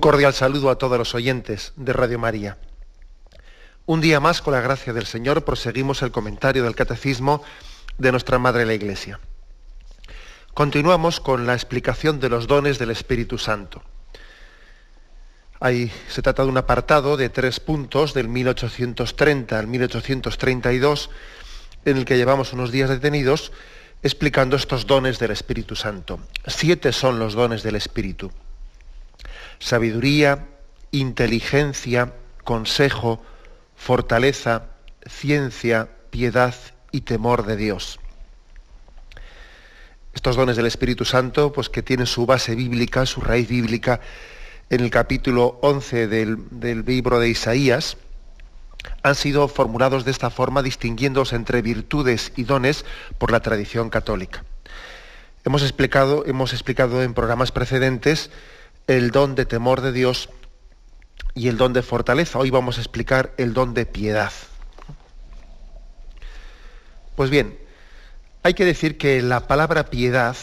Un cordial saludo a todos los oyentes de Radio María. Un día más, con la gracia del Señor, proseguimos el comentario del Catecismo de nuestra Madre la Iglesia. Continuamos con la explicación de los dones del Espíritu Santo. Ahí se trata de un apartado de tres puntos del 1830 al 1832, en el que llevamos unos días detenidos explicando estos dones del Espíritu Santo. Siete son los dones del Espíritu sabiduría, inteligencia, consejo, fortaleza, ciencia, piedad y temor de Dios. Estos dones del Espíritu Santo, pues que tienen su base bíblica, su raíz bíblica, en el capítulo 11 del, del libro de Isaías, han sido formulados de esta forma, distinguiéndose entre virtudes y dones por la tradición católica. Hemos explicado, hemos explicado en programas precedentes el don de temor de Dios y el don de fortaleza. Hoy vamos a explicar el don de piedad. Pues bien, hay que decir que la palabra piedad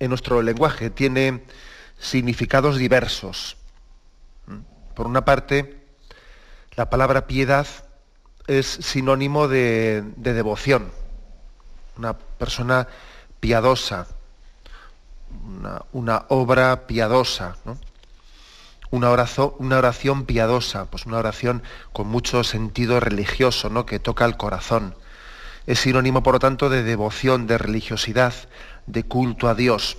en nuestro lenguaje tiene significados diversos. Por una parte, la palabra piedad es sinónimo de, devoción. Una persona piadosa, una, obra piadosa, una, oración, una oración piadosa, pues una oración con mucho sentido religioso, ¿no? que toca el corazón. Es sinónimo, por lo tanto, de devoción, de religiosidad, de culto a Dios.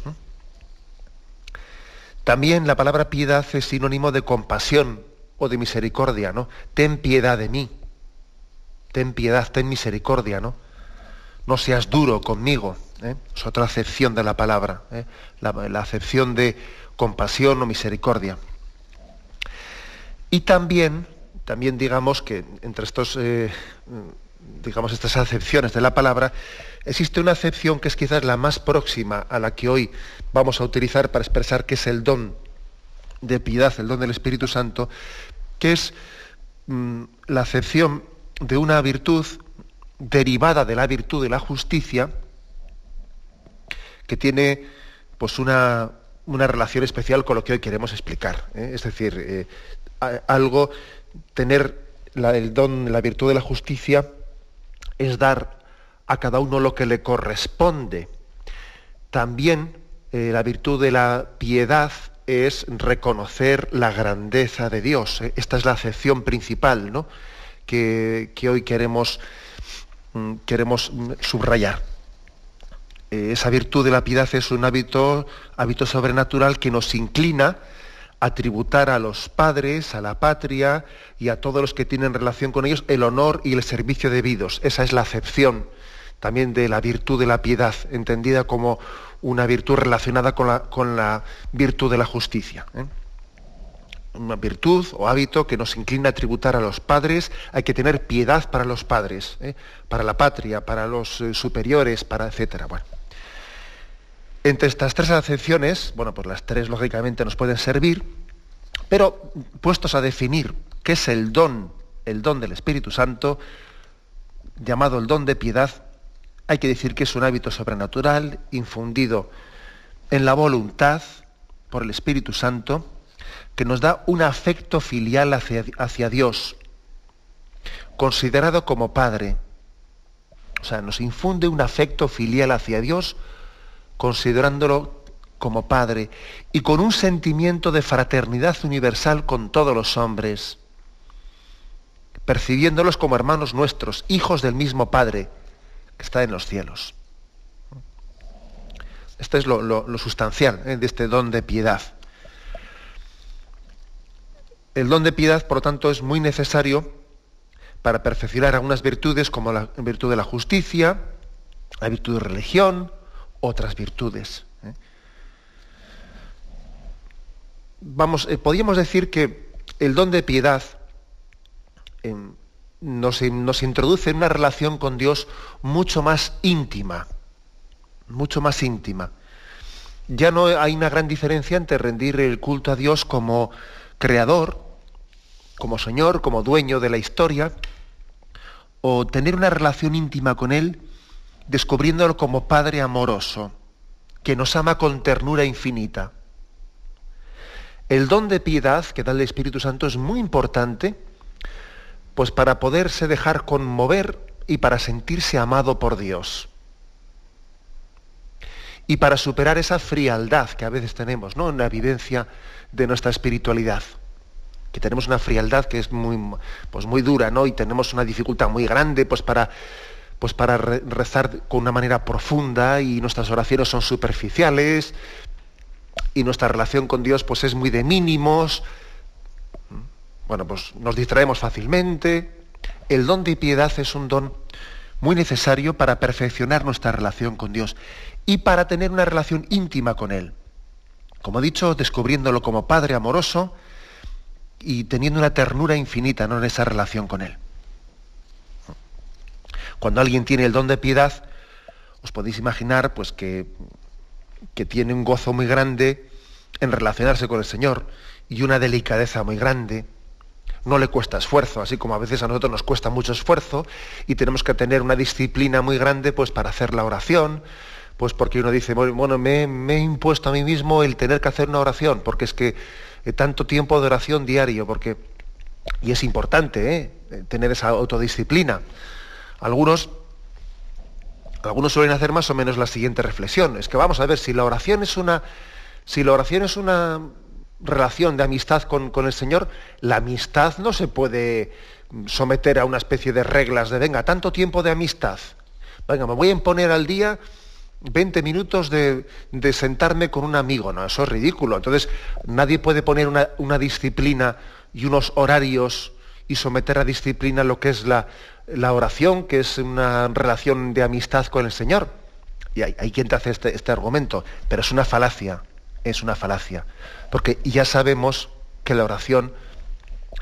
También la palabra piedad es sinónimo de compasión o de misericordia, ¿no? Ten piedad de mí. Ten piedad, ten misericordia, ¿no? No seas duro conmigo. ¿Eh? es otra acepción de la palabra, ¿eh? la, acepción de compasión o misericordia. Y también, también digamos que entre estos, eh, digamos, estas acepciones de la palabra, existe una acepción que es quizás la más próxima a la que hoy vamos a utilizar para expresar que es el don de piedad, el don del Espíritu Santo, que es mm, la acepción de una virtud derivada de la virtud de la justicia, que tiene pues una, relación especial con lo que hoy queremos explicar. ¿eh? Es decir, eh, algo, tener el don, la virtud de la justicia, es dar a cada uno lo que le corresponde. También eh, la virtud de la piedad es reconocer la grandeza de Dios. Esta es la acepción principal ¿no? que, que, hoy queremos, mm, queremos mm, subrayar. Eh, esa virtud de la piedad es un hábito, sobrenatural que nos inclina a tributar a los padres, a la patria y a todos los que tienen relación con ellos el honor y el servicio debidos. Esa es la acepción también de la virtud de la piedad, entendida como una virtud relacionada con la, virtud de la justicia. ¿eh? Una virtud o hábito que nos inclina a tributar a los padres, hay que tener piedad para los padres, ¿eh? para la patria, para los superiores, para etcétera. Entre estas tres acepciones, bueno, pues las tres lógicamente nos pueden servir, pero puestos a definir qué es el don, el don del Espíritu Santo, llamado el don de piedad, hay que decir que es un hábito sobrenatural, infundido en la voluntad por el Espíritu Santo, que nos da un afecto filial hacia, Dios, considerado como Padre. O sea, nos infunde un afecto filial hacia Dios, considerándolo como Padre y con un sentimiento de fraternidad universal con todos los hombres, percibiéndolos como hermanos nuestros, hijos del mismo Padre que está en los cielos. Esto es lo, sustancial ¿eh? de este don de piedad. El don de piedad, por lo tanto, es muy necesario para perfeccionar algunas virtudes como la virtud de la justicia, la virtud de religión, otras virtudes. ¿eh? vamos, eh, podríamos decir que el don de piedad em, nos, nos introduce en una relación con Dios mucho más íntima, mucho más íntima. Ya no hay una gran diferencia entre rendir el culto a Dios como creador, como Señor, como dueño de la historia, o tener una relación íntima con Él, descubriéndolo como Padre amoroso, que nos ama con ternura infinita. El don de piedad que da el Espíritu Santo es muy importante, pues para poderse dejar conmover y para sentirse amado por Dios. Y para superar esa frialdad que a veces tenemos ¿no? en la vivencia de nuestra espiritualidad que tenemos una frialdad que es muy, pues muy dura, ¿no? Y tenemos una dificultad muy grande, pues para, pues para rezar con una manera profunda y nuestras oraciones son superficiales y nuestra relación con Dios pues es muy de mínimos. Bueno, pues nos distraemos fácilmente. El don de piedad es un don muy necesario para perfeccionar nuestra relación con Dios y para tener una relación íntima con Él. Como he dicho, descubriéndolo como Padre amoroso, y teniendo una ternura infinita ¿no? en esa relación con Él. Cuando alguien tiene el don de piedad, os podéis imaginar pues, que, que tiene un gozo muy grande en relacionarse con el Señor y una delicadeza muy grande. No le cuesta esfuerzo, así como a veces a nosotros nos cuesta mucho esfuerzo y tenemos que tener una disciplina muy grande pues, para hacer la oración, pues porque uno dice, bueno, me, me he impuesto a mí mismo el tener que hacer una oración, porque es que eh, tanto tiempo de oración diario, porque, y es importante ¿eh? tener esa autodisciplina. Algunos, algunos suelen hacer más o menos la siguiente reflexión, es que vamos a ver, si la oración es una, si la oración es una relación de amistad con, con el Señor, la amistad no se puede someter a una especie de reglas de, venga, tanto tiempo de amistad, venga, me voy a imponer al día 20 minutos de, sentarme con un amigo, no, eso es ridículo. Entonces, nadie puede poner una, disciplina y unos horarios y someter a disciplina lo que es la, oración, que es una relación de amistad con el Señor. Y hay, quien te hace este, este argumento, pero es una falacia, es una falacia. Porque ya sabemos que la oración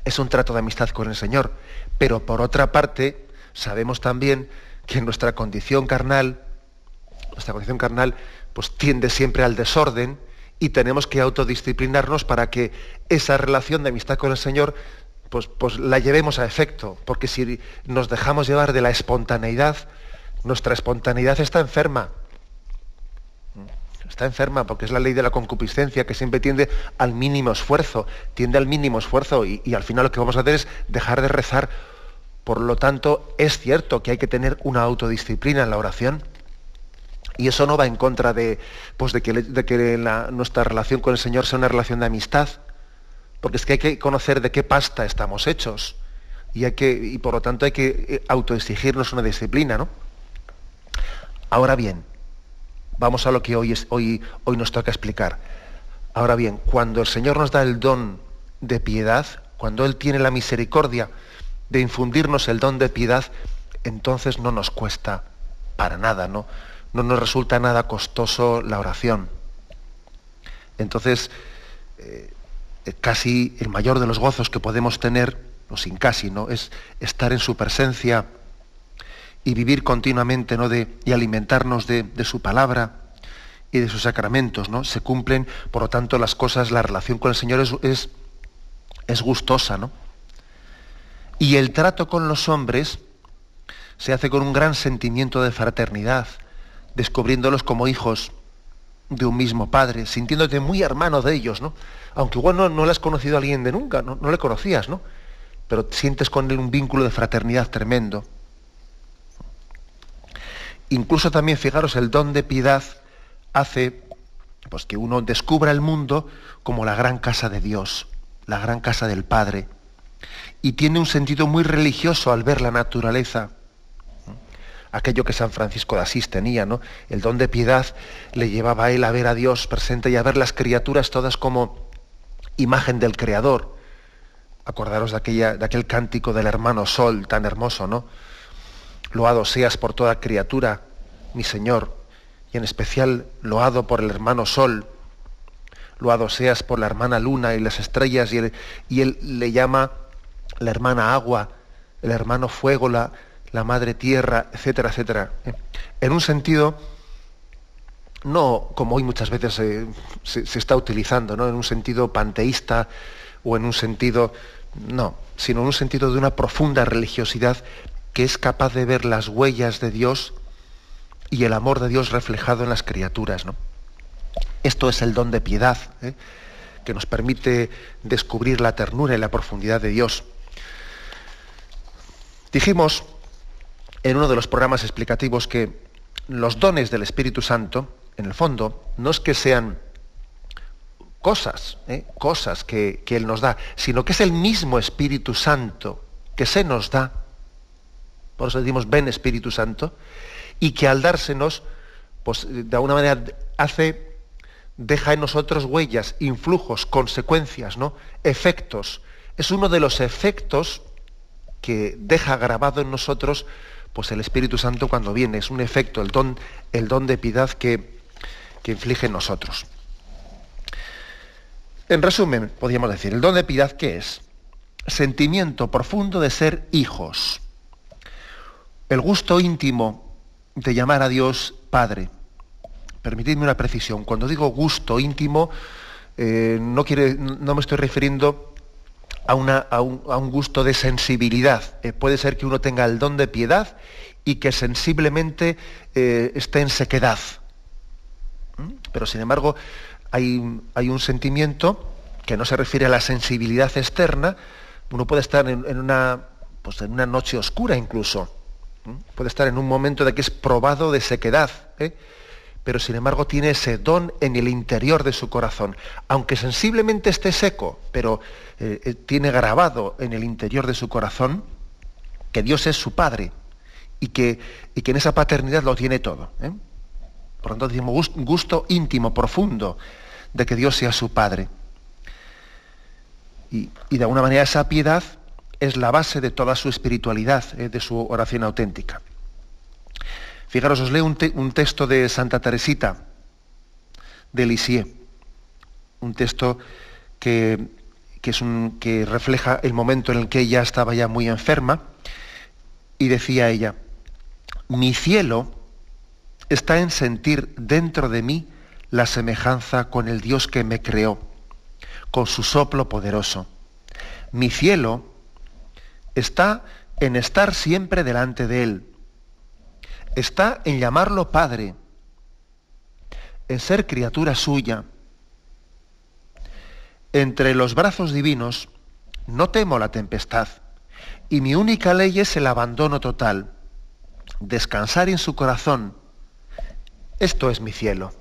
es un trato de amistad con el Señor, pero por otra parte, sabemos también que nuestra condición carnal, nuestra condición carnal pues tiende siempre al desorden y tenemos que autodisciplinarnos para que esa relación de amistad con el Señor pues, pues la llevemos a efecto, porque si nos dejamos llevar de la espontaneidad, nuestra espontaneidad está enferma. Está enferma porque es la ley de la concupiscencia que siempre tiende al mínimo esfuerzo, tiende al mínimo esfuerzo y, al final lo que vamos a hacer es dejar de rezar. Por lo tanto, es cierto que hay que tener una autodisciplina en la oración y eso no va en contra de, pues de que, nuestra relación con el Señor sea una relación de amistad, porque es que hay que conocer de qué pasta estamos hechos y, hay que, y por lo tanto hay que eh, autoexigirnos una disciplina. ¿no? Ahora bien, vamos a lo que hoy, es, hoy, hoy nos toca explicar. Ahora bien, cuando el Señor nos da el don de piedad, cuando Él tiene la misericordia de infundirnos el don de piedad, entonces no nos cuesta para nada, ¿no? no nos resulta nada costoso la oración. Entonces, eh, casi el mayor de los gozos que podemos tener, o sin casi, ¿no? es estar en su presencia y vivir continuamente ¿no? de, y alimentarnos de, su palabra y de sus sacramentos. ¿no? Se cumplen, por lo tanto, las cosas, la relación con el Señor es, es, es gustosa. ¿no? Y el trato con los hombres se hace con un gran sentimiento de fraternidad, descubriéndolos como hijos de un mismo padre, sintiéndote muy hermano de ellos, ¿no? Aunque igual no, no le has conocido a alguien de nunca, no, no le conocías, ¿no? Pero sientes con él un vínculo de fraternidad tremendo. Incluso también, fijaros, el don de piedad hace pues, que uno descubra el mundo como la gran casa de Dios, la gran casa del Padre. Y tiene un sentido muy religioso al ver la naturaleza aquello que San Francisco de Asís tenía, ¿no? El don de piedad le llevaba a él a ver a Dios presente y a ver las criaturas todas como imagen del Creador. Acordaros de, aquella, de aquel cántico del hermano Sol tan hermoso, ¿no? Loado seas por toda criatura, mi Señor, y en especial loado por el hermano Sol, loado seas por la hermana luna y las estrellas, y y él le llama la hermana agua, el hermano fuego, la, la madre tierra, etcétera, etcétera. En un sentido, no como hoy muchas veces se, se, está utilizando, ¿no? en un sentido panteísta o en un sentido, no, sino en un sentido de una profunda religiosidad que es capaz de ver las huellas de Dios y el amor de Dios reflejado en las criaturas. ¿no? Esto es el don de piedad, ¿eh? que nos permite descubrir la ternura y la profundidad de Dios. Dijimos en uno de los programas explicativos que los dones del Espíritu Santo, en el fondo, no es que sean cosas, ¿eh? cosas que, Él nos da, sino que es el mismo Espíritu Santo que se nos da, por eso decimos ven Espíritu Santo, y que al dársenos, pues de alguna manera hace, deja en nosotros huellas, influjos, consecuencias, ¿no? efectos. Es uno de los efectos que deja grabado en nosotros pues el Espíritu Santo cuando viene. Es un efecto, el don, el don de piedad que, que inflige en nosotros. En resumen, podríamos decir, el don de piedad, ¿qué es? Sentimiento profundo de ser hijos. El gusto íntimo de llamar a Dios Padre. Permitidme una precisión. Cuando digo gusto íntimo, eh, no, quiere, no me estoy refiriendo a, un, gusto de sensibilidad. Eh, puede ser que uno tenga el don de piedad y que sensiblemente eh, esté en sequedad. ¿Mm? Pero sin embargo, hay, hay, un sentimiento que no se refiere a la sensibilidad externa. Uno puede estar en, una, pues en una noche oscura incluso Puede estar en un momento de que es probado de sequedad, ¿eh? Pero sin embargo tiene ese don en el interior de su corazón. Aunque sensiblemente esté seco, pero eh, eh, tiene grabado en el interior de su corazón que Dios es su Padre y que, y que en esa paternidad lo tiene todo. Por lo tanto, decimos gusto íntimo, profundo, de que Dios sea su Padre. Y, y de alguna manera esa piedad es la base de toda su espiritualidad, eh, de su oración auténtica. Fijaros, os leo un, texto de Santa Teresita de Lisieux, un texto que, que refleja el momento en el que ella estaba ya muy enferma, y decía ella, mi cielo está en sentir dentro de mí la semejanza con el Dios que me creó, con su soplo poderoso. Mi cielo está en estar siempre delante de Él, está en llamarlo Padre, en ser criatura suya. Entre los brazos divinos no temo la tempestad y mi única ley es el abandono total, descansar en su corazón. Esto es mi cielo.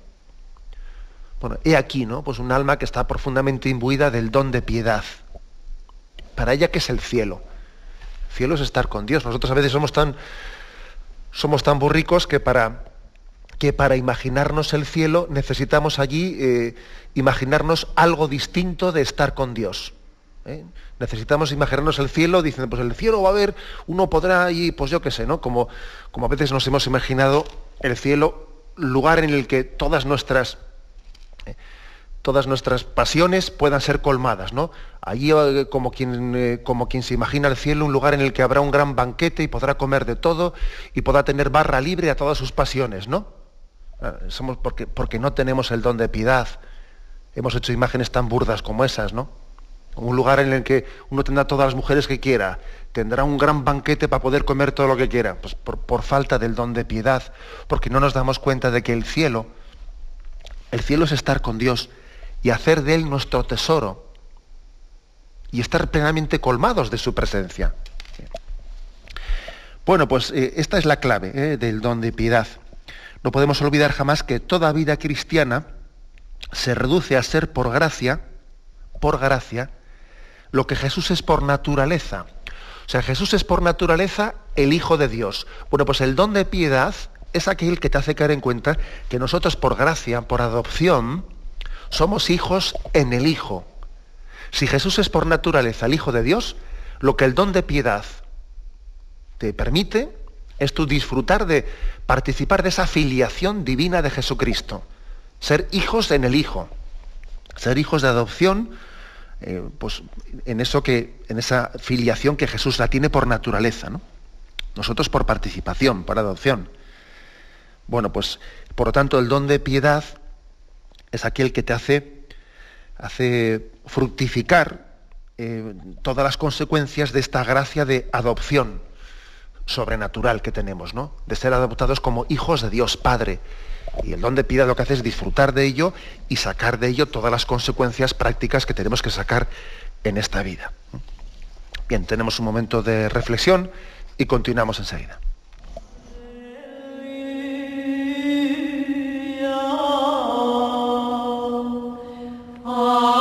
Bueno, he aquí, ¿no? Pues un alma que está profundamente imbuida del don de piedad. Para ella, que es el cielo? cielo es estar con Dios. Nosotros a veces somos tan, somos tan burricos que para, que para imaginarnos el cielo necesitamos allí eh, imaginarnos algo distinto de estar con Dios. ¿eh? Necesitamos imaginarnos el cielo diciendo, pues el cielo va a haber, uno podrá allí, pues yo qué sé, ¿no? Como, como a veces nos hemos imaginado el cielo, lugar en el que todas nuestras todas nuestras pasiones puedan ser colmadas, ¿no? Allí eh, como quien, eh, como quien se imagina el cielo, un lugar en el que habrá un gran banquete y podrá comer de todo y podrá tener barra libre a todas sus pasiones, ¿no? Ah, somos porque, porque no tenemos el don de piedad. Hemos hecho imágenes tan burdas como esas, ¿no? Un lugar en el que uno tendrá todas las mujeres que quiera, tendrá un gran banquete para poder comer todo lo que quiera, pues por, por falta del don de piedad, porque no nos damos cuenta de que el cielo, el cielo es estar con Dios, y hacer de Él nuestro tesoro y estar plenamente colmados de su presencia. Bueno, pues eh, esta es la clave eh, del don de piedad. No podemos olvidar jamás que toda vida cristiana se reduce a ser por gracia, por gracia, lo que Jesús es por naturaleza. O sea, Jesús es por naturaleza el Hijo de Dios. Bueno, pues el don de piedad es aquel que te hace caer en cuenta que nosotros por gracia, por adopción, somos hijos en el Hijo. Si Jesús es por naturaleza el Hijo de Dios, lo que el don de piedad te permite es tu disfrutar de participar de esa filiación divina de Jesucristo. Ser hijos en el Hijo. Ser hijos de adopción, eh, pues en eso que, en esa filiación que Jesús la tiene por naturaleza, ¿no? Nosotros por participación, por adopción. Bueno, pues por lo tanto el don de piedad es aquel que te hace, hace fructificar eh, todas las consecuencias de esta gracia de adopción sobrenatural que tenemos, ¿no? De ser adoptados como hijos de Dios Padre. Y el don de piedad lo que hace es disfrutar de ello y sacar de ello todas las consecuencias prácticas que tenemos que sacar en esta vida. Bien, tenemos un momento de reflexión y continuamos enseguida. Estamos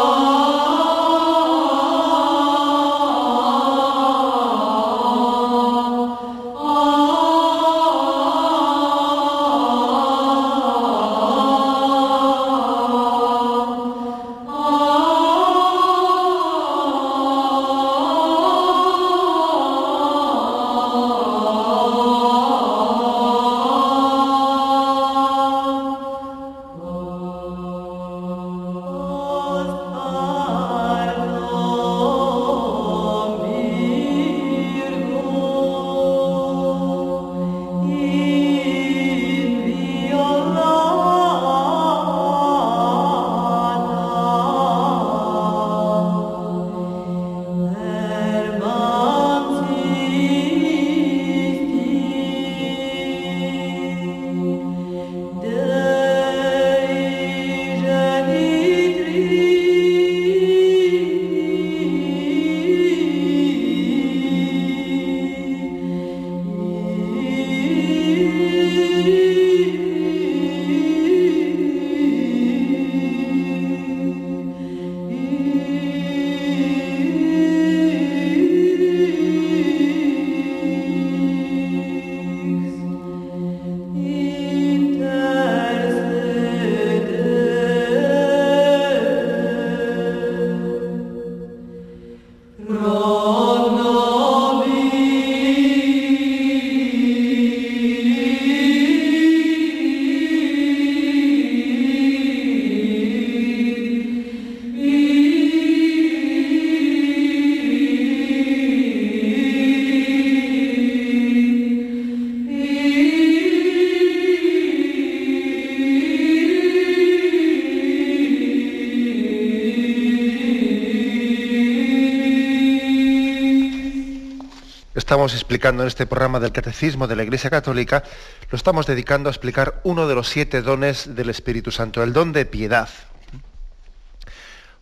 explicando en este programa del Catecismo de la Iglesia Católica, lo estamos dedicando a explicar uno de los siete dones del Espíritu Santo, el don de piedad.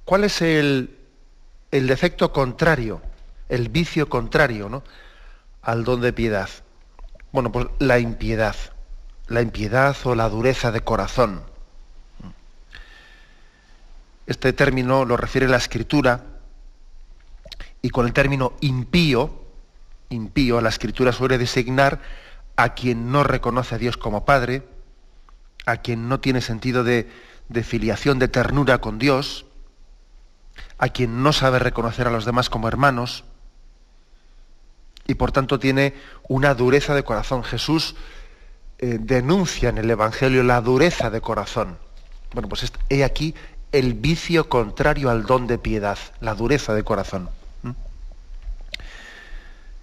¿Cuál es el, defecto contrario, el vicio contrario ¿no? al don de piedad? Bueno, pues la impiedad, la impiedad o la dureza de corazón. Este término lo refiere la Escritura y con el término impío, impío, la escritura suele designar a quien no reconoce a Dios como Padre, a quien no tiene sentido de, filiación, de ternura con Dios, a quien no sabe reconocer a los demás como hermanos, y por tanto tiene una dureza de corazón. Jesús eh, denuncia en el Evangelio la dureza de corazón. Bueno, pues he aquí el vicio contrario al don de piedad, la dureza de corazón.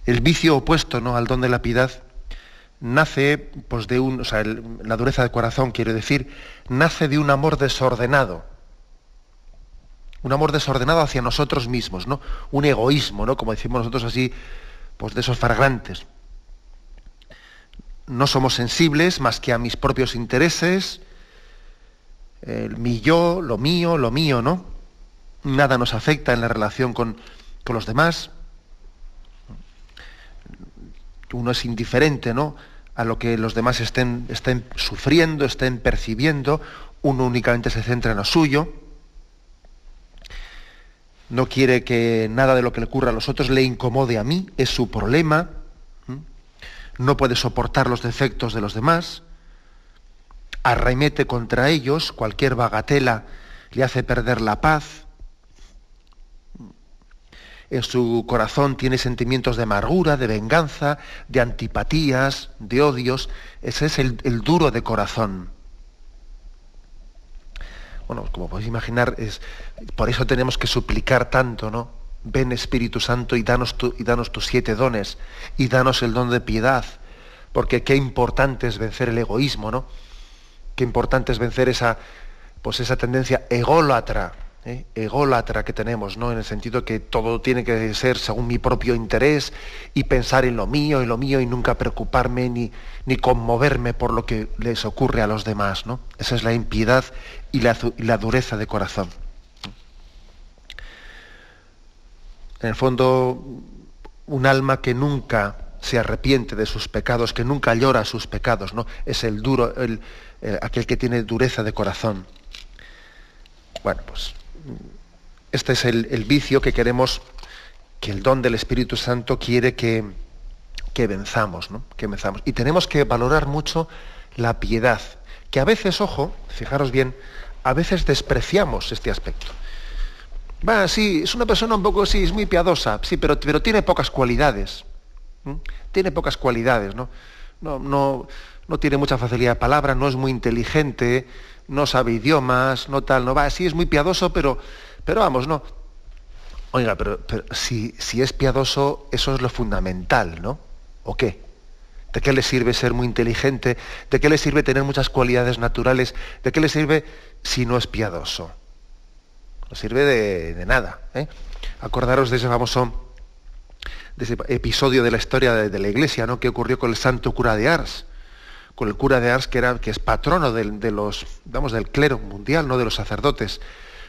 El vicio opuesto ¿no? al don de la piedad nace pues, de un, o sea, la dureza de corazón, quiero decir, nace de un amor desordenado. Un amor desordenado hacia nosotros mismos, ¿no? Un egoísmo, ¿no? Como decimos nosotros así, pues de esos fragrantes. No somos sensibles más que a mis propios intereses, el mi yo, lo mío, lo mío, ¿no? Nada nos afecta en la relación con, con los demás uno es indiferente ¿no? a lo que los demás estén, estén sufriendo, estén percibiendo, uno únicamente se centra en lo suyo, no quiere que nada de lo que le ocurra a los otros le incomode a mí, es su problema, no puede soportar los defectos de los demás, arremete contra ellos, cualquier bagatela le hace perder la paz, en su corazón tiene sentimientos de amargura, de venganza, de antipatías, de odios. Ese es el, duro de corazón. bueno, como podéis imaginar, es, por eso tenemos que suplicar tanto, ¿no? Ven Espíritu Santo y danos, y danos tus siete dones y danos el don de piedad, porque qué importante es vencer el egoísmo, ¿no? Qué importante es vencer esa, pues esa tendencia ególatra, ¿eh? ególatra que tenemos, ¿no? En el sentido que todo tiene que ser según mi propio interés y pensar en lo mío, en lo mío y nunca preocuparme ni, ni conmoverme por lo que les ocurre a los demás, ¿no? Esa es la impiedad y la, la dureza de corazón. En el fondo, un alma que nunca se arrepiente de sus pecados, que nunca llora sus pecados, ¿no? Es el duro, el, aquel que tiene dureza de corazón. Bueno, pues este es el, vicio que queremos, que el don del Espíritu Santo quiere que, que venzamos, ¿no? Que venzamos. Y tenemos que valorar mucho la piedad, que a veces, ojo, fijaros bien, a veces despreciamos este aspecto. Va, sí, es una persona un poco, sí, es muy piadosa, sí, pero, pero tiene pocas cualidades. Tiene pocas cualidades, ¿no? No, no, no tiene mucha facilidad de palabra, no es muy inteligente, no sabe idiomas, no tal, no va, sí es muy piadoso, pero, pero vamos, no. Oiga, pero, si, si es piadoso, eso es lo fundamental, ¿no? ¿O qué? ¿De qué le sirve ser muy inteligente? ¿De qué le sirve tener muchas cualidades naturales? ¿De qué le sirve si no es piadoso? No sirve de, nada. ¿eh? Acordaros de ese famoso episodio de la historia de, de, la iglesia, ¿no? que ocurrió con el santo cura de Ars, con el cura de Ars que, era, que es patrono de, los, vamos, del clero mundial, no de los sacerdotes.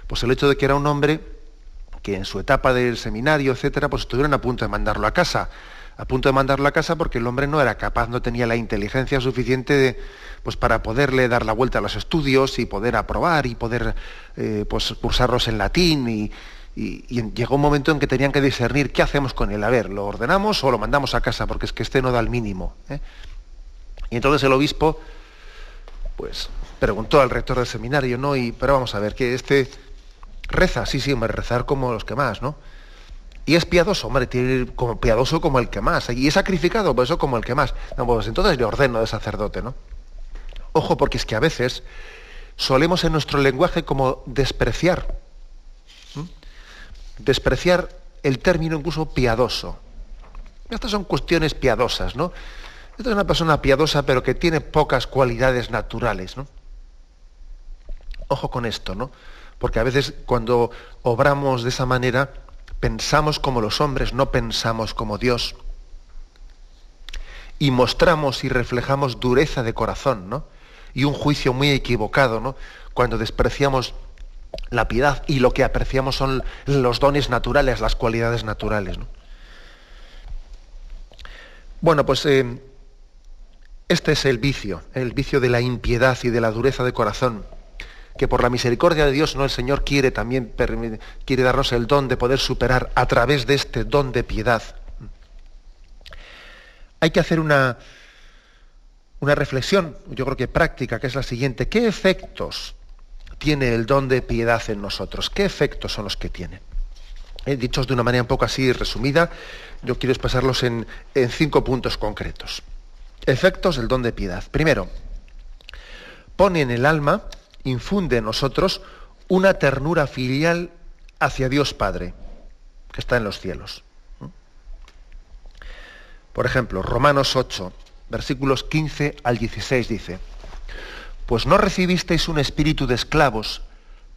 Pues el hecho de que era un hombre que en su etapa del seminario, etcétera, pues estuvieron a punto de mandarlo a casa. A punto de mandarlo a casa porque el hombre no era capaz, no tenía la inteligencia suficiente pues para poderle dar la vuelta a los estudios y poder aprobar y poder eh, pues, cursarlos en latín y, y, y, llegó un momento en que tenían que discernir qué hacemos con él. A ver, ¿lo ordenamos o lo mandamos a casa? Porque es que este no da el mínimo. ¿eh? Y entonces el obispo, pues, preguntó al rector del seminario, ¿no? Y, pero vamos a ver, que este reza, sí, sí, hombre, rezar como los que más, ¿no? Y es piadoso, hombre, tiene como piadoso como el que más. Y es sacrificado, por eso como el que más. No, pues entonces le ordeno de sacerdote, ¿no? Ojo, porque es que a veces solemos en nuestro lenguaje como despreciar despreciar el término incluso piadoso. Estas son cuestiones piadosas, ¿no? Esta es una persona piadosa pero que tiene pocas cualidades naturales, ¿no? Ojo con esto, ¿no? Porque a veces cuando obramos de esa manera pensamos como los hombres, no pensamos como Dios. Y mostramos y reflejamos dureza de corazón, ¿no? Y un juicio muy equivocado, ¿no? Cuando despreciamos la piedad y lo que apreciamos son los dones naturales, las cualidades naturales. ¿no? Bueno, pues eh, este es el vicio, el vicio de la impiedad y de la dureza de corazón, que por la misericordia de Dios, no el Señor quiere también quiere darnos el don de poder superar a través de este don de piedad. Hay que hacer una, una reflexión, yo creo que práctica, que es la siguiente. ¿Qué efectos tiene el don de piedad en nosotros? ¿Qué efectos son los que tiene? Dichos de una manera un poco así resumida, yo quiero expresarlos en, en cinco puntos concretos. Efectos del don de piedad. Primero, pone en el alma, infunde en nosotros una ternura filial hacia Dios Padre, que está en los cielos. Por ejemplo, Romanos 8, versículos 15 al 16 dice, pues no recibisteis un espíritu de esclavos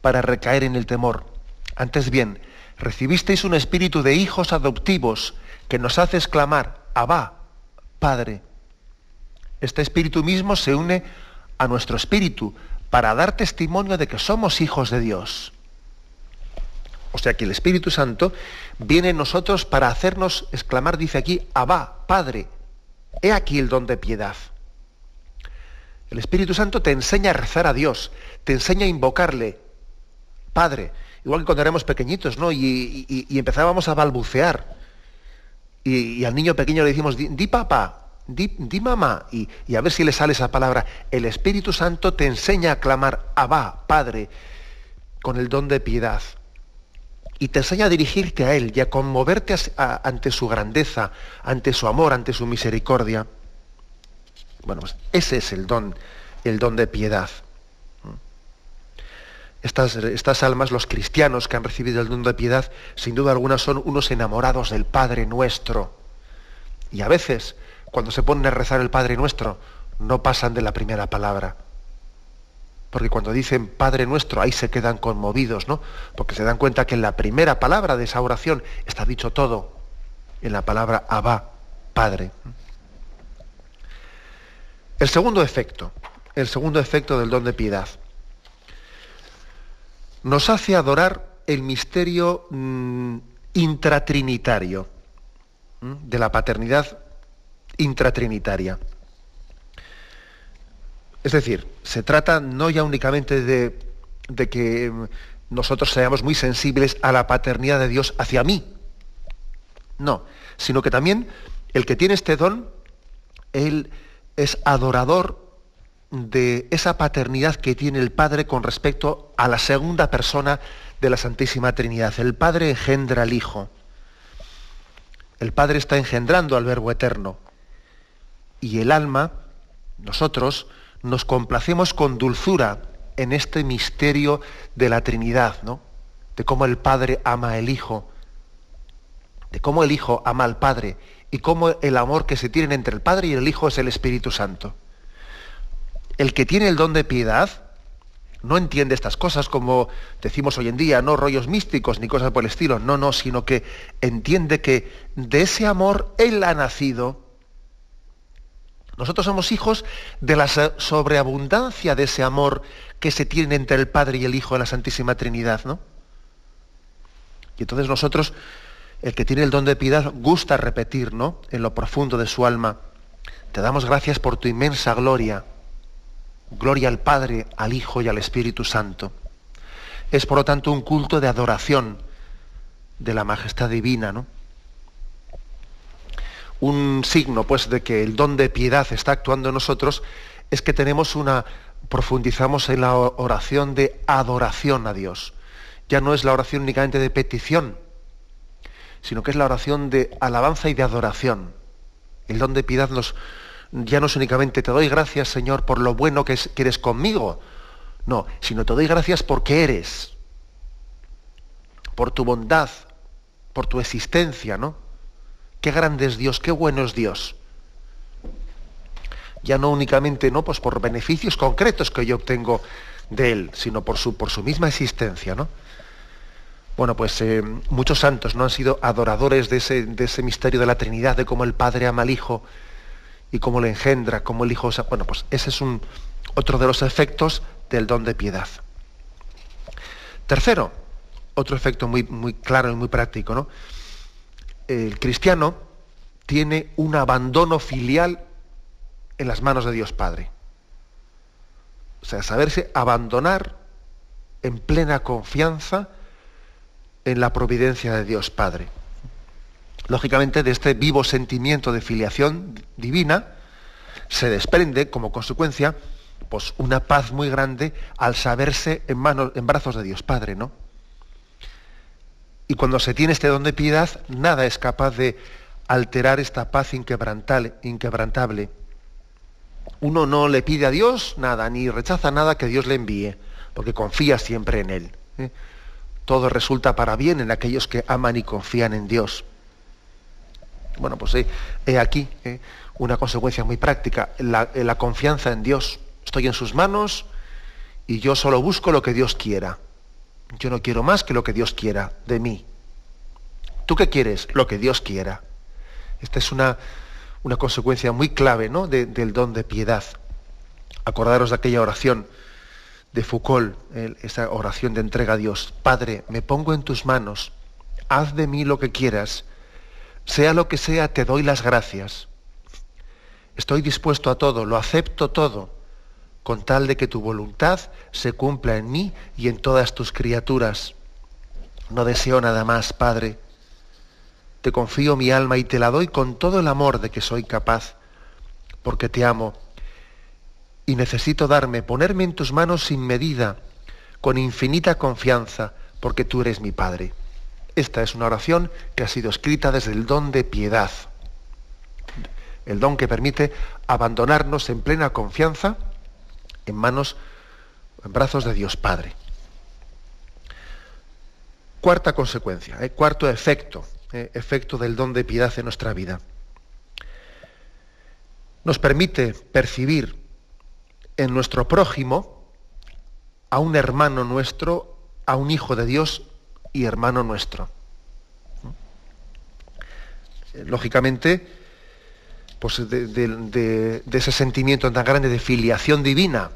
para recaer en el temor. Antes bien, recibisteis un espíritu de hijos adoptivos que nos hace exclamar, Abba, Padre. Este espíritu mismo se une a nuestro espíritu para dar testimonio de que somos hijos de Dios. O sea que el Espíritu Santo viene en nosotros para hacernos exclamar, dice aquí, Abba, Padre. He aquí el don de piedad. El Espíritu Santo te enseña a rezar a Dios, te enseña a invocarle, Padre. Igual que cuando éramos pequeñitos, ¿no? Y, empezábamos a balbucear. Y, y, al niño pequeño le decimos, di, di papá, di, mamá, y, a ver si le sale esa palabra. El Espíritu Santo te enseña a clamar, Abba, Padre, con el don de piedad. Y te enseña a dirigirte a Él y a conmoverte ante su grandeza, ante su amor, ante su misericordia. Bueno, pues ese es el don, el don de piedad. estas, estas almas, los cristianos que han recibido el don de piedad, sin duda alguna son unos enamorados del Padre nuestro. Y a veces, cuando se ponen a rezar el Padre nuestro, no pasan de la primera palabra. Porque cuando dicen Padre nuestro, ahí se quedan conmovidos, ¿no? Porque se dan cuenta que en la primera palabra de esa oración está dicho todo. En la palabra Abba, Padre. El segundo efecto, el segundo efecto del don de piedad nos hace adorar el misterio mm, intratrinitario de la paternidad intratrinitaria. Es decir, se trata no ya únicamente de, de que nosotros seamos muy sensibles a la paternidad de Dios hacia mí, no, sino que también el que tiene este don, él es adorador de esa paternidad que tiene el Padre con respecto a la segunda persona de la Santísima Trinidad. El Padre engendra al Hijo. El Padre está engendrando al Verbo Eterno. Y el alma, nosotros, nos complacemos con dulzura en este misterio de la Trinidad, ¿no? De cómo el Padre ama al Hijo, de cómo el Hijo ama al Padre y cómo el amor que se tiene entre el Padre y el Hijo es el Espíritu Santo el que tiene el don de piedad no entiende estas cosas como decimos hoy en día, no rollos místicos ni cosas por el estilo, no, no, sino que entiende que de ese amor Él ha nacido. Nosotros somos hijos de la sobreabundancia de ese amor que se tiene entre el Padre y el Hijo en la Santísima Trinidad, ¿no? Y entonces nosotros, el que tiene el don de piedad, gusta repetir, ¿no? En lo profundo de su alma, te damos gracias por tu inmensa gloria Gloria al Padre, al Hijo y al Espíritu Santo. Es por lo tanto un culto de adoración de la majestad divina, ¿no? Un signo, pues, de que el don de piedad está actuando en nosotros es que tenemos una profundizamos en la oración de adoración a Dios. Ya no es la oración únicamente de petición, sino que es la oración de alabanza y de adoración. El don de piedad nos, ya no es únicamente te doy gracias, Señor, por lo bueno que, eres conmigo. No, sino te doy gracias porque eres, por tu bondad, por tu existencia, ¿no? Qué grande es Dios, qué bueno es Dios. Ya no únicamente, ¿no? Pues por beneficios concretos que yo obtengo de Él, sino por su, por su misma existencia, ¿no? Bueno, pues eh, muchos santos no han sido adoradores de ese, de ese misterio de la Trinidad, de cómo el Padre ama al Hijo y cómo le engendra, cómo el Hijo... Bueno, pues ese es un, otro de los efectos del don de piedad. Tercero, otro efecto muy, muy claro y muy práctico, ¿no? El cristiano tiene un abandono filial en las manos de Dios Padre. O sea, saberse abandonar en plena confianza en la providencia de Dios Padre lógicamente de este vivo sentimiento de filiación divina se desprende como consecuencia pues una paz muy grande al saberse en manos en brazos de Dios Padre, ¿no? Y cuando se tiene este don de piedad, nada es capaz de alterar esta paz inquebrantable. Uno no le pide a Dios nada, ni rechaza nada que Dios le envíe, porque confía siempre en Él. ¿eh? Todo resulta para bien en aquellos que aman y confían en Dios. Bueno, pues he, aquí eh, una consecuencia muy práctica, la, la confianza en Dios. Estoy en sus manos y yo solo busco lo que Dios quiera. Yo no quiero más que lo que Dios quiera de mí. ¿Tú qué quieres? Lo que Dios quiera. Esta es una, una consecuencia muy clave ¿no? del don de piedad. Acordaros de aquella oración de Foucault, esa oración de entrega a Dios. Padre, me pongo en tus manos, haz de mí lo que quieras, sea lo que sea, te doy las gracias. Estoy dispuesto a todo, lo acepto todo, con tal de que tu voluntad se cumpla en mí y en todas tus criaturas. No deseo nada más, Padre. Te confío mi alma y te la doy con todo el amor de que soy capaz, porque te amo. Y necesito darme, ponerme en tus manos sin medida, con infinita confianza, porque tú eres mi Padre. Esta es una oración que ha sido escrita desde el don de piedad, el don que permite abandonarnos en plena confianza en manos, en brazos de Dios Padre. Cuarta consecuencia, ¿eh? cuarto efecto, ¿eh? efecto del don de piedad en nuestra vida. Nos permite percibir en nuestro prójimo a un hermano nuestro, a un hijo de Dios y hermano nuestro. Lógicamente, pues de, ese sentimiento tan grande de filiación divina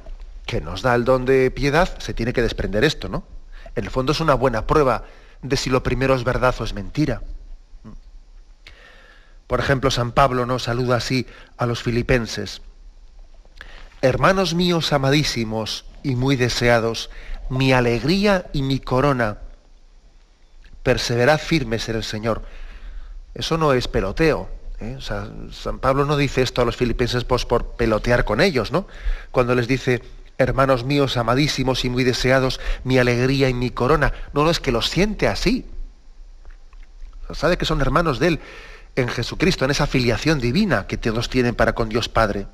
que nos da el don de piedad, se tiene que desprender esto, ¿no? En el fondo es una buena prueba de si lo primero es verdad o es mentira. Por ejemplo, San Pablo nos saluda así a los filipenses. Hermanos míos amadísimos y muy deseados, mi alegría y mi corona, perseverad firmes en el Señor. Eso no es peloteo. ¿Eh? San Pablo no dice esto a los filipenses pues, por pelotear con ellos, ¿no? Cuando les dice, hermanos míos amadísimos y muy deseados, mi alegría y mi corona. No, es que lo siente así. Sabe que son hermanos de Él en Jesucristo, en esa filiación divina que todos tienen para con Dios Padre.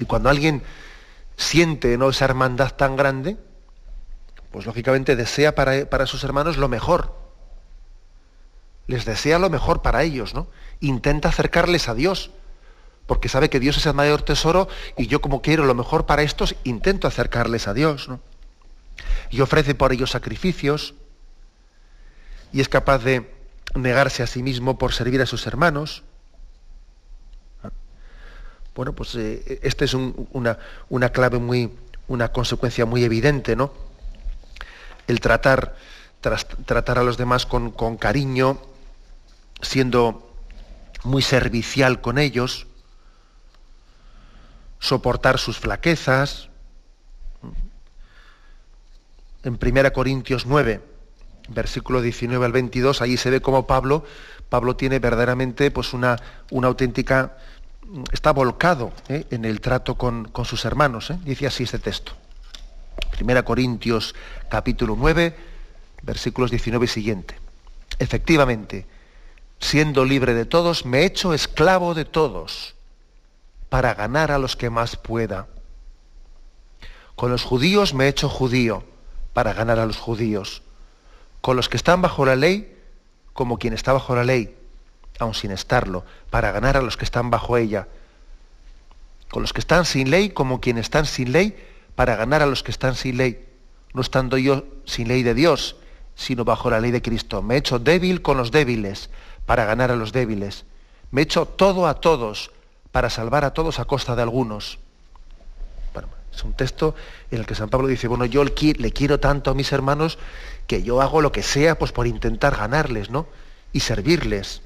Y cuando alguien siente ¿no? esa hermandad tan grande, pues lógicamente desea para, para sus hermanos lo mejor. Les desea lo mejor para ellos, ¿no? Intenta acercarles a Dios porque sabe que Dios es el mayor tesoro y yo como quiero lo mejor para estos, intento acercarles a Dios. Y ofrece por ellos sacrificios y es capaz de negarse a sí mismo por servir a sus hermanos. Bueno, pues eh, esta es una, una, clave muy, una consecuencia muy evidente, ¿no? El tratar, tratar a los demás con, con cariño, siendo muy servicial con ellos, soportar sus flaquezas. En 1 Corintios 9, versículo 19 al 22, allí se ve cómo Pablo, Pablo tiene verdaderamente pues una, una auténtica, está volcado ¿eh? en el trato con, sus hermanos. ¿eh? Dice así este texto. 1 Corintios capítulo 9, versículos 19 y siguiente. Efectivamente, siendo libre de todos, me he hecho esclavo de todos para ganar a los que más pueda. Con los judíos me he hecho judío para ganar a los judíos. Con los que están bajo la ley, como quien está bajo la ley, aun sin estarlo, para ganar a los que están bajo ella. Con los que están sin ley, como quien están sin ley, para ganar a los que están sin ley. No estando yo sin ley de Dios, sino bajo la ley de Cristo. Me he hecho débil con los débiles, para ganar a los débiles. Me he hecho todo a todos, para salvar a todos a costa de algunos. Es un texto en el que San Pablo dice, bueno, yo le quiero tanto a mis hermanos que yo hago lo que sea pues, por intentar ganarles, ¿no? Y servirles.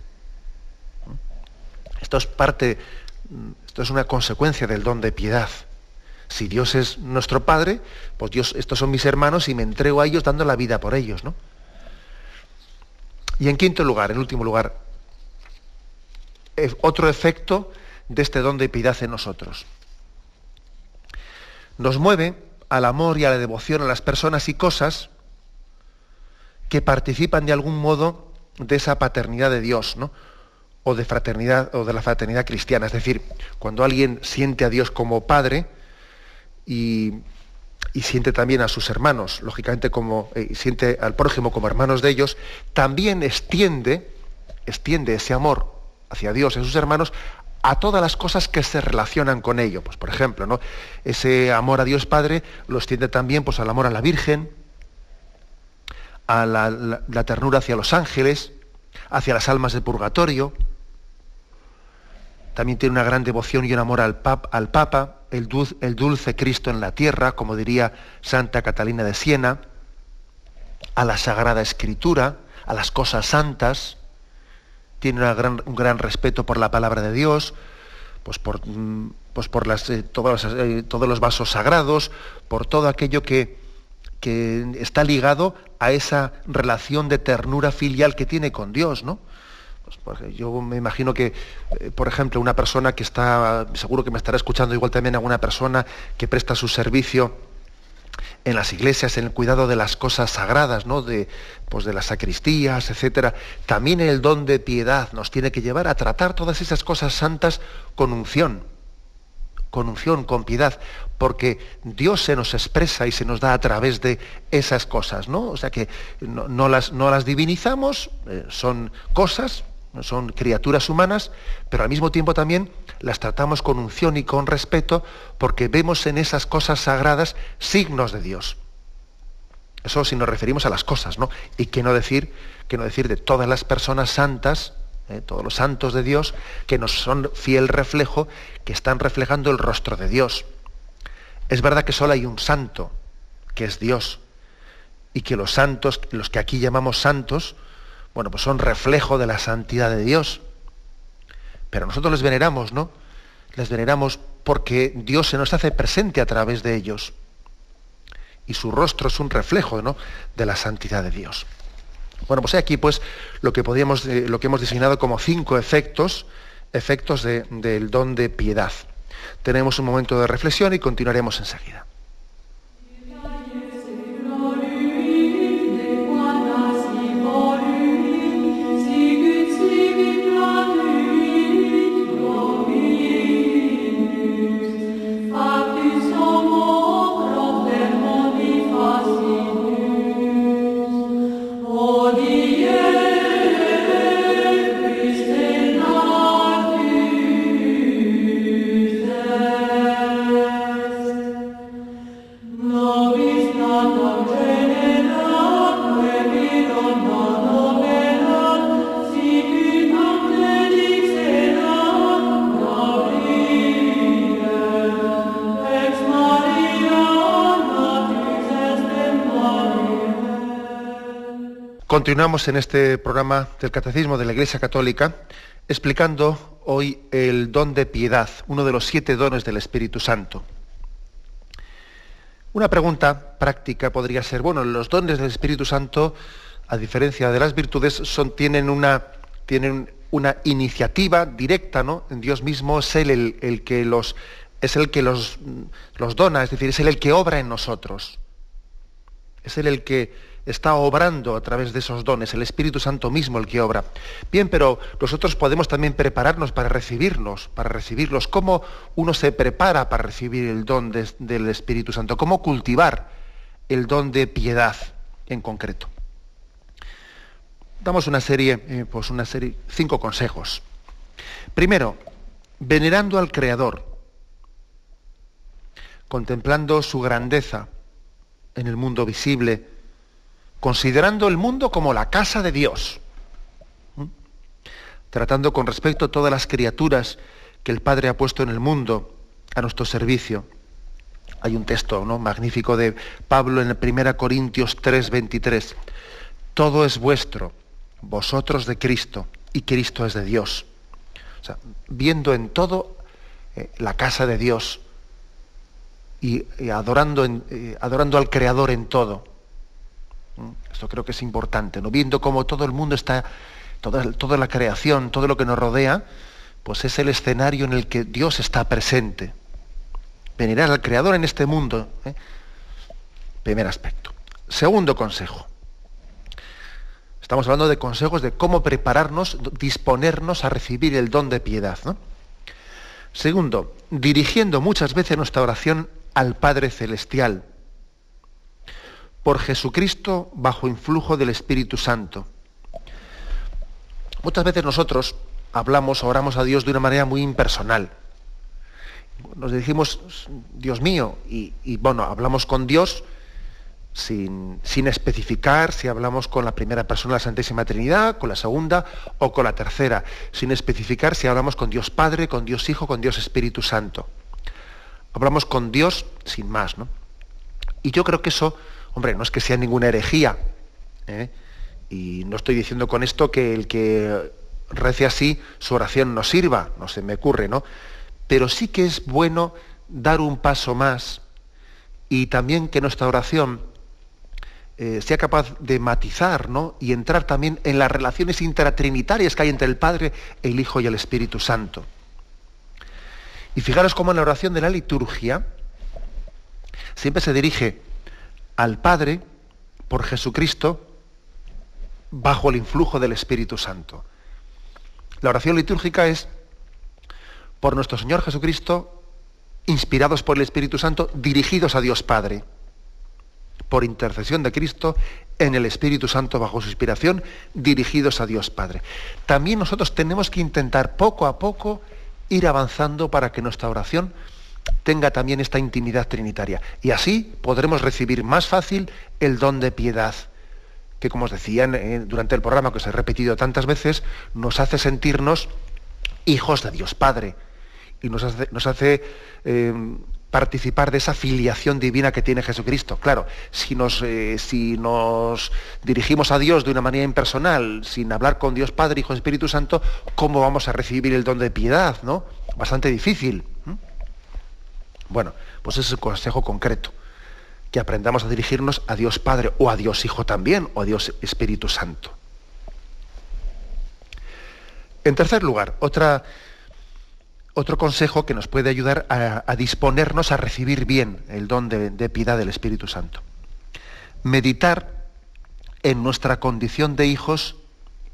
Esto es parte, esto es una consecuencia del don de piedad. Si Dios es nuestro Padre, pues Dios, estos son mis hermanos y me entrego a ellos dando la vida por ellos, ¿no? Y en quinto lugar, en último lugar, otro efecto de este don de piedad en nosotros. Nos mueve al amor y a la devoción a las personas y cosas que participan de algún modo de esa paternidad de Dios, ¿no? o de fraternidad o de la fraternidad cristiana. Es decir, cuando alguien siente a Dios como Padre y, siente también a sus hermanos, lógicamente como eh, siente al prójimo como hermanos de ellos, también extiende, extiende ese amor hacia Dios y sus hermanos a todas las cosas que se relacionan con ello. Pues, por ejemplo, ¿no? ese amor a Dios Padre lo extiende también pues, al amor a la Virgen, a la, ternura hacia los ángeles, hacia las almas de purgatorio. También tiene una gran devoción y un amor al, al Papa, el, dulce Cristo en la tierra, como diría Santa Catalina de Siena, a la Sagrada Escritura, a las cosas santas, tiene un gran respeto por la palabra de Dios, pues por, mm, pues eh, todos, los, eh, todos, los, vasos sagrados, por todo aquello que, que, está ligado a esa relación de ternura filial que tiene con Dios, ¿no? Pues, yo me imagino que, eh, por ejemplo, una persona que está, seguro que me estará escuchando igual también alguna persona que presta su servicio en las iglesias, en el cuidado de las cosas sagradas, ¿no? de, pues de las sacristías, etc. También el don de piedad nos tiene que llevar a tratar todas esas cosas santas con unción, con unción, con piedad, porque Dios se nos expresa y se nos da a través de esas cosas, ¿no? O sea que no, las, no las, divinizamos, eh, son cosas, son criaturas humanas, pero al mismo tiempo también las tratamos con unción y con respeto porque vemos en esas cosas sagradas signos de Dios. Eso si nos referimos a las cosas, ¿no? Y qué no decir, qué no decir de todas las personas santas, ¿eh? todos los santos de Dios, que nos son fiel reflejo, que están reflejando el rostro de Dios. Es verdad que solo hay un santo, que es Dios, y que los santos, los que aquí llamamos santos, bueno, pues son reflejo de la santidad de Dios. Pero nosotros les veneramos, ¿no? Les veneramos porque Dios se nos hace presente a través de ellos. Y su rostro es un reflejo ¿no? de la santidad de Dios. Bueno, pues aquí pues lo que, eh, lo que hemos diseñado como cinco efectos, efectos del don de piedad. Tenemos un momento de reflexión y continuaremos enseguida. Continuamos en este programa del Catecismo de la Iglesia Católica explicando hoy el don de piedad, uno de los siete dones del Espíritu Santo. Una pregunta práctica podría ser, bueno, los dones del Espíritu Santo, a diferencia de las virtudes, son, tienen, una, tienen una iniciativa directa, ¿no? Dios mismo es él el, que, los, es el que los, los dona, es decir, es él el que obra en nosotros. Es él el que está obrando a través de esos dones, el Espíritu Santo mismo el que obra. Bien, pero nosotros podemos también prepararnos para recibirnos, para recibirlos. ¿Cómo uno se prepara para recibir el don del Espíritu Santo? ¿Cómo cultivar el don de piedad en concreto? Damos una serie, eh, pues una serie, cinco consejos. Primero, venerando al Creador, contemplando su grandeza en el mundo visible, considerando el mundo como la casa de Dios, tratando con respecto a todas las criaturas que el Padre ha puesto en el mundo a nuestro servicio. Hay un texto ¿no? magnífico de Pablo en el 1 Corintios 3:23. Todo es vuestro, vosotros de Cristo, y Cristo es de Dios. viendo en todo eh, la casa de Dios y, eh, adorando al Creador en todo. Esto creo que es importante, ¿no? Viendo cómo todo el mundo está, toda, toda la creación, todo lo que nos rodea, pues es el escenario en el que Dios está presente. Venerar al Creador en este mundo. ¿eh? Primer aspecto. Segundo consejo. Estamos hablando de consejos de cómo prepararnos, disponernos a recibir el don de piedad. Segundo, dirigiendo muchas veces nuestra oración al Padre Celestial por Jesucristo bajo influjo del Espíritu Santo. Muchas veces nosotros hablamos, oramos a Dios de una manera muy impersonal. Nos decimos, Dios mío, y, bueno, hablamos con Dios sin, sin, especificar si hablamos con la primera persona de la Santísima Trinidad, con la segunda o con la tercera, sin especificar si hablamos con Dios Padre, con Dios Hijo, con Dios Espíritu Santo. Hablamos con Dios sin más, ¿no? Y yo creo que eso Hombre, no es que sea ninguna herejía. ¿eh? Y no estoy diciendo con esto que el que rece así, su oración no sirva, no se me ocurre, ¿no? Pero sí que es bueno dar un paso más y también que nuestra oración eh, sea capaz de matizar ¿no? y entrar también en las relaciones intratrinitarias que hay entre el Padre, el Hijo y el Espíritu Santo. Y fijaros cómo en la oración de la liturgia siempre se dirige al Padre por Jesucristo bajo el influjo del Espíritu Santo. La oración litúrgica es por nuestro Señor Jesucristo inspirados por el Espíritu Santo, dirigidos a Dios Padre, por intercesión de Cristo, en el Espíritu Santo bajo su inspiración, dirigidos a Dios Padre. También nosotros tenemos que intentar poco a poco ir avanzando para que nuestra oración tenga también esta intimidad trinitaria. Y así podremos recibir más fácil el don de piedad, que como os decía durante el programa, que os he repetido tantas veces, nos hace sentirnos hijos de Dios Padre y nos hace, eh, participar de esa filiación divina que tiene Jesucristo. Claro, si nos, eh, si nos dirigimos a Dios de una manera impersonal, sin hablar con Dios Padre, Hijo Espíritu Santo, ¿cómo vamos a recibir el don de piedad? ¿no? Bastante difícil. Bueno, pues ese es el consejo concreto, que aprendamos a dirigirnos a Dios Padre o a Dios Hijo también, o a Dios Espíritu Santo. En tercer lugar, otra otro consejo que nos puede ayudar a, disponernos a recibir bien el don de, piedad del Espíritu Santo. Meditar en nuestra condición de hijos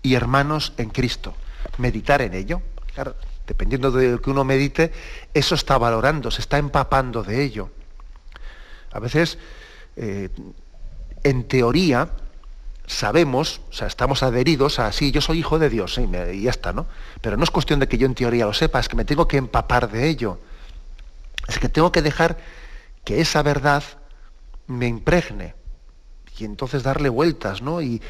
y hermanos en Cristo. Meditar en ello. Dependiendo de lo que uno medite, eso está valorando, se está empapando de ello. A veces, eh, en teoría, sabemos, o sea, estamos adheridos a, sí, yo soy hijo de Dios, y, ya está, ¿no? Pero no es cuestión de que yo en teoría lo sepa, es que me tengo que empapar de ello. Es que tengo que dejar que esa verdad me impregne y entonces darle vueltas, ¿no? Y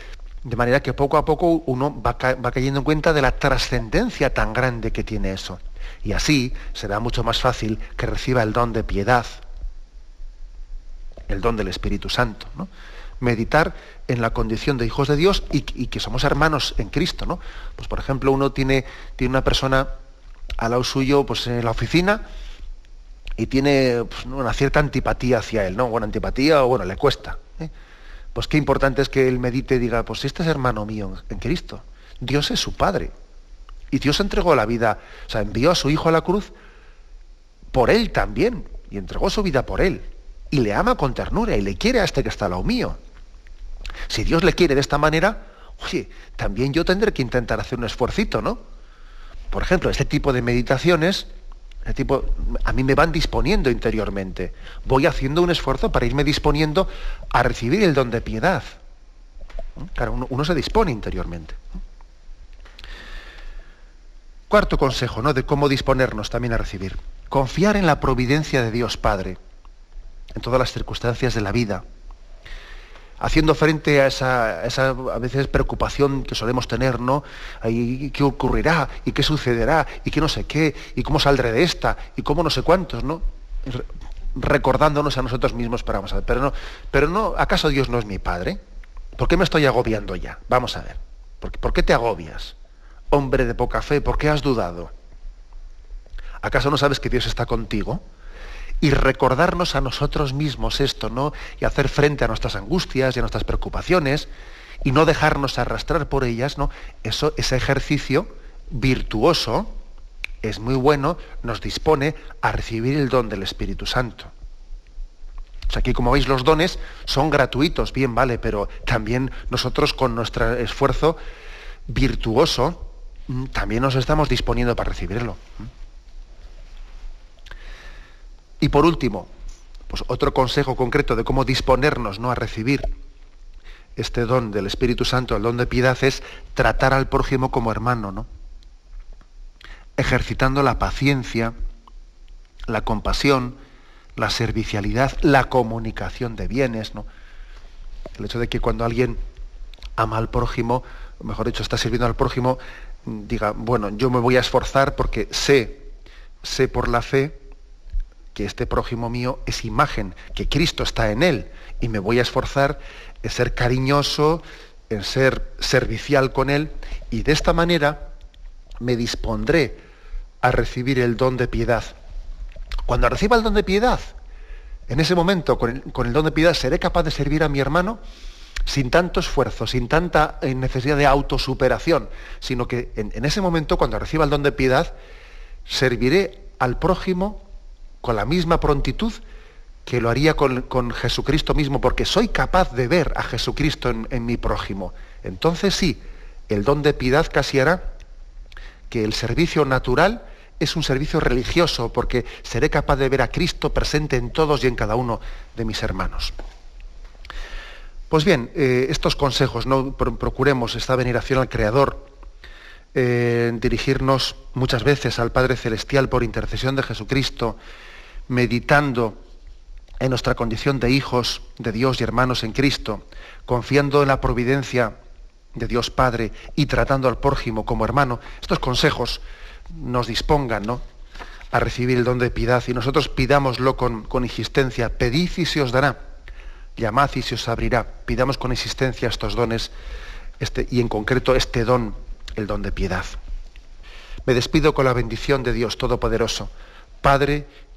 de manera que poco a poco uno va, va cayendo en cuenta de la trascendencia tan grande que tiene eso. Y así será mucho más fácil que reciba el don de piedad, el don del Espíritu Santo, ¿no? meditar en la condición de hijos de Dios y, que somos hermanos en Cristo, ¿no? Pues por ejemplo, uno tiene, tiene una persona al lado suyo pues, en la oficina y tiene pues, una cierta antipatía hacia él, ¿no? Bueno, antipatía o bueno, le cuesta. ¿eh? Pues qué importante es que él medite y diga, pues este es hermano mío en Cristo. Dios es su Padre. Y Dios entregó la vida, o sea, envió a su Hijo a la cruz por él también. Y entregó su vida por él. Y le ama con ternura y le quiere a este que está al lado mío. Si Dios le quiere de esta manera, oye, también yo tendré que intentar hacer un esfuercito, ¿no? Por ejemplo, este tipo de meditaciones, este tipo, a mí me van disponiendo interiormente. Voy haciendo un esfuerzo para irme disponiendo a recibir el don de piedad. Claro, uno, uno se dispone interiormente. Cuarto consejo, ¿no? De cómo disponernos también a recibir. Confiar en la providencia de Dios Padre en todas las circunstancias de la vida haciendo frente a esa, a veces preocupación que solemos tener, ¿no? ¿Y qué ocurrirá? ¿Y qué sucederá? ¿Y qué no sé qué? ¿Y cómo saldré de esta? ¿Y cómo no sé cuántos? ¿no? Recordándonos a nosotros mismos, pero vamos a ver, pero no, pero no, ¿acaso Dios no es mi Padre? ¿Por qué me estoy agobiando ya? Vamos a ver. ¿Por, ¿Por qué te agobias? Hombre de poca fe, ¿por qué has dudado? ¿Acaso no sabes que Dios está contigo? Y recordarnos a nosotros mismos esto, ¿no? Y hacer frente a nuestras angustias y a nuestras preocupaciones y no dejarnos arrastrar por ellas, ¿no? Eso, ese ejercicio virtuoso es muy bueno, nos dispone a recibir el don del Espíritu Santo. O sea, aquí como veis los dones son gratuitos, bien vale, pero también nosotros con nuestro esfuerzo virtuoso mm, también nos estamos disponiendo para recibirlo. Y por último, pues otro consejo concreto de cómo disponernos ¿no? a recibir este don del Espíritu Santo, el don de piedad, es tratar al prójimo como hermano, ¿no? ejercitando la paciencia, la compasión, la servicialidad, la comunicación de bienes. ¿no? El hecho de que cuando alguien ama al prójimo, o mejor dicho, está sirviendo al prójimo, diga, bueno, yo me voy a esforzar porque sé, sé por la fe que este prójimo mío es imagen, que Cristo está en él, y me voy a esforzar en ser cariñoso, en ser servicial con él, y de esta manera me dispondré a recibir el don de piedad. Cuando reciba el don de piedad, en ese momento, con el, don de piedad, seré capaz de servir a mi hermano sin tanto esfuerzo, sin tanta eh, necesidad de autosuperación, sino que en, en ese momento, cuando reciba el don de piedad, serviré al prójimo con la misma prontitud que lo haría con, Jesucristo mismo, porque soy capaz de ver a Jesucristo en, mi prójimo. Entonces sí, el don de piedad casi hará que el servicio natural es un servicio religioso porque seré capaz de ver a Cristo presente en todos y en cada uno de mis hermanos. Pues bien, eh, estos consejos, ¿no? procuremos esta veneración al Creador, eh, dirigirnos muchas veces al Padre Celestial por intercesión de Jesucristo, meditando en nuestra condición de hijos de Dios y hermanos en Cristo, confiando en la providencia de Dios Padre y tratando al prójimo como hermano, estos consejos nos dispongan ¿no? a recibir el don de piedad y nosotros pidámoslo con, con insistencia, pedid y se os dará, llamad y se os abrirá, pidamos con insistencia estos dones este, y en concreto este don, el don de piedad. Me despido con la bendición de Dios Todopoderoso, Padre,